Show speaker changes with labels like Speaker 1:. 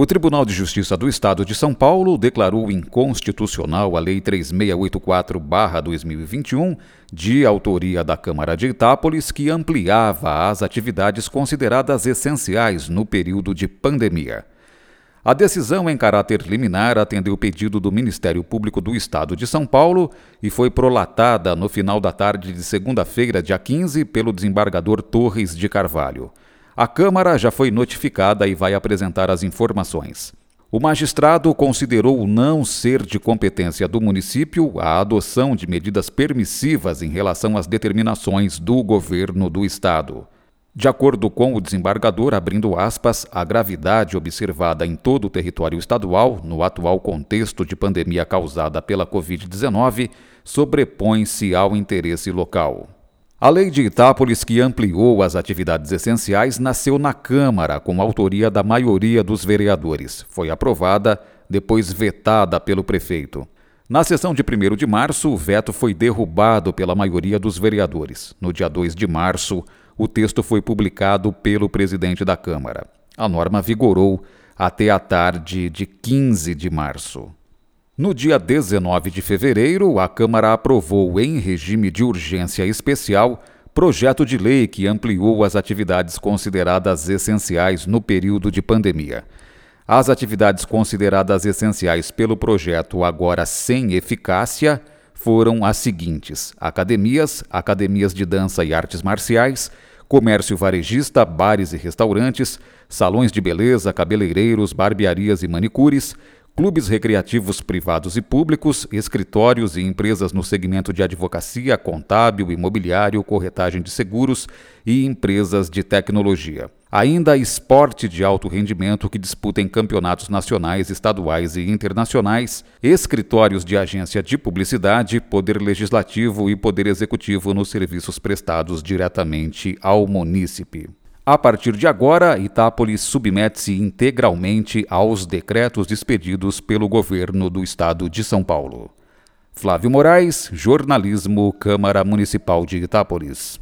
Speaker 1: O Tribunal de Justiça do Estado de São Paulo declarou inconstitucional a Lei 3684-2021, de autoria da Câmara de Itápolis, que ampliava as atividades consideradas essenciais no período de pandemia. A decisão em caráter liminar atendeu o pedido do Ministério Público do Estado de São Paulo e foi prolatada no final da tarde de segunda-feira, dia 15, pelo desembargador Torres de Carvalho. A Câmara já foi notificada e vai apresentar as informações. O magistrado considerou não ser de competência do município a adoção de medidas permissivas em relação às determinações do governo do estado. De acordo com o desembargador, abrindo aspas, a gravidade observada em todo o território estadual, no atual contexto de pandemia causada pela Covid-19, sobrepõe-se ao interesse local. A lei de Itápolis, que ampliou as atividades essenciais, nasceu na Câmara com autoria da maioria dos vereadores. Foi aprovada, depois vetada pelo prefeito. Na sessão de 1 de março, o veto foi derrubado pela maioria dos vereadores. No dia 2 de março, o texto foi publicado pelo presidente da Câmara. A norma vigorou até a tarde de 15 de março. No dia 19 de fevereiro, a Câmara aprovou, em regime de urgência especial, projeto de lei que ampliou as atividades consideradas essenciais no período de pandemia. As atividades consideradas essenciais pelo projeto, agora sem eficácia, foram as seguintes: academias, academias de dança e artes marciais, comércio varejista, bares e restaurantes, salões de beleza, cabeleireiros, barbearias e manicures clubes recreativos privados e públicos, escritórios e empresas no segmento de advocacia, contábil, imobiliário, corretagem de seguros e empresas de tecnologia. Ainda esporte de alto rendimento que disputem campeonatos nacionais, estaduais e internacionais, escritórios de agência de publicidade, poder legislativo e poder executivo nos serviços prestados diretamente ao munícipe. A partir de agora, Itápolis submete-se integralmente aos decretos expedidos pelo governo do estado de São Paulo. Flávio Moraes, Jornalismo, Câmara Municipal de Itápolis.